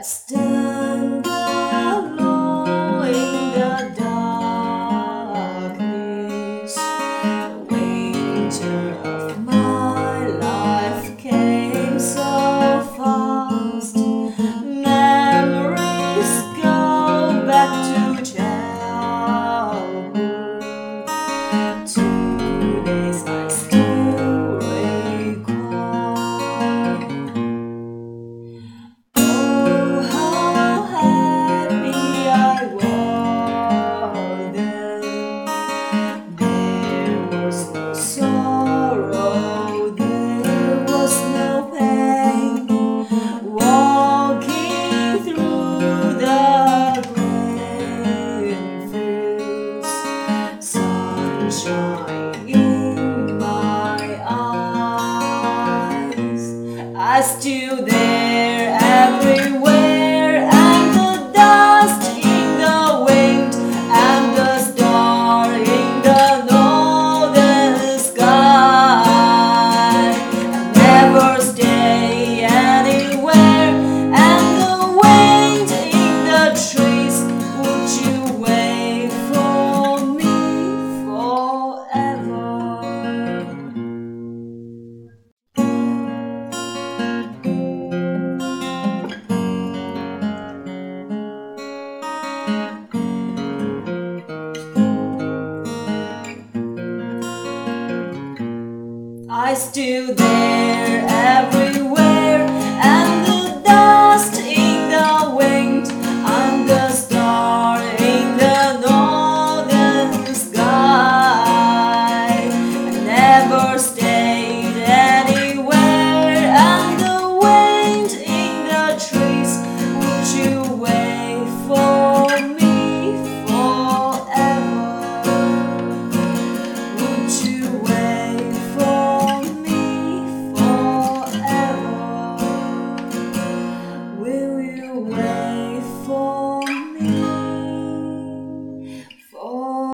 I was no sorrow, there was no pain. Walking through the green fields, sunshine in my eyes. I still there everywhere. I stood there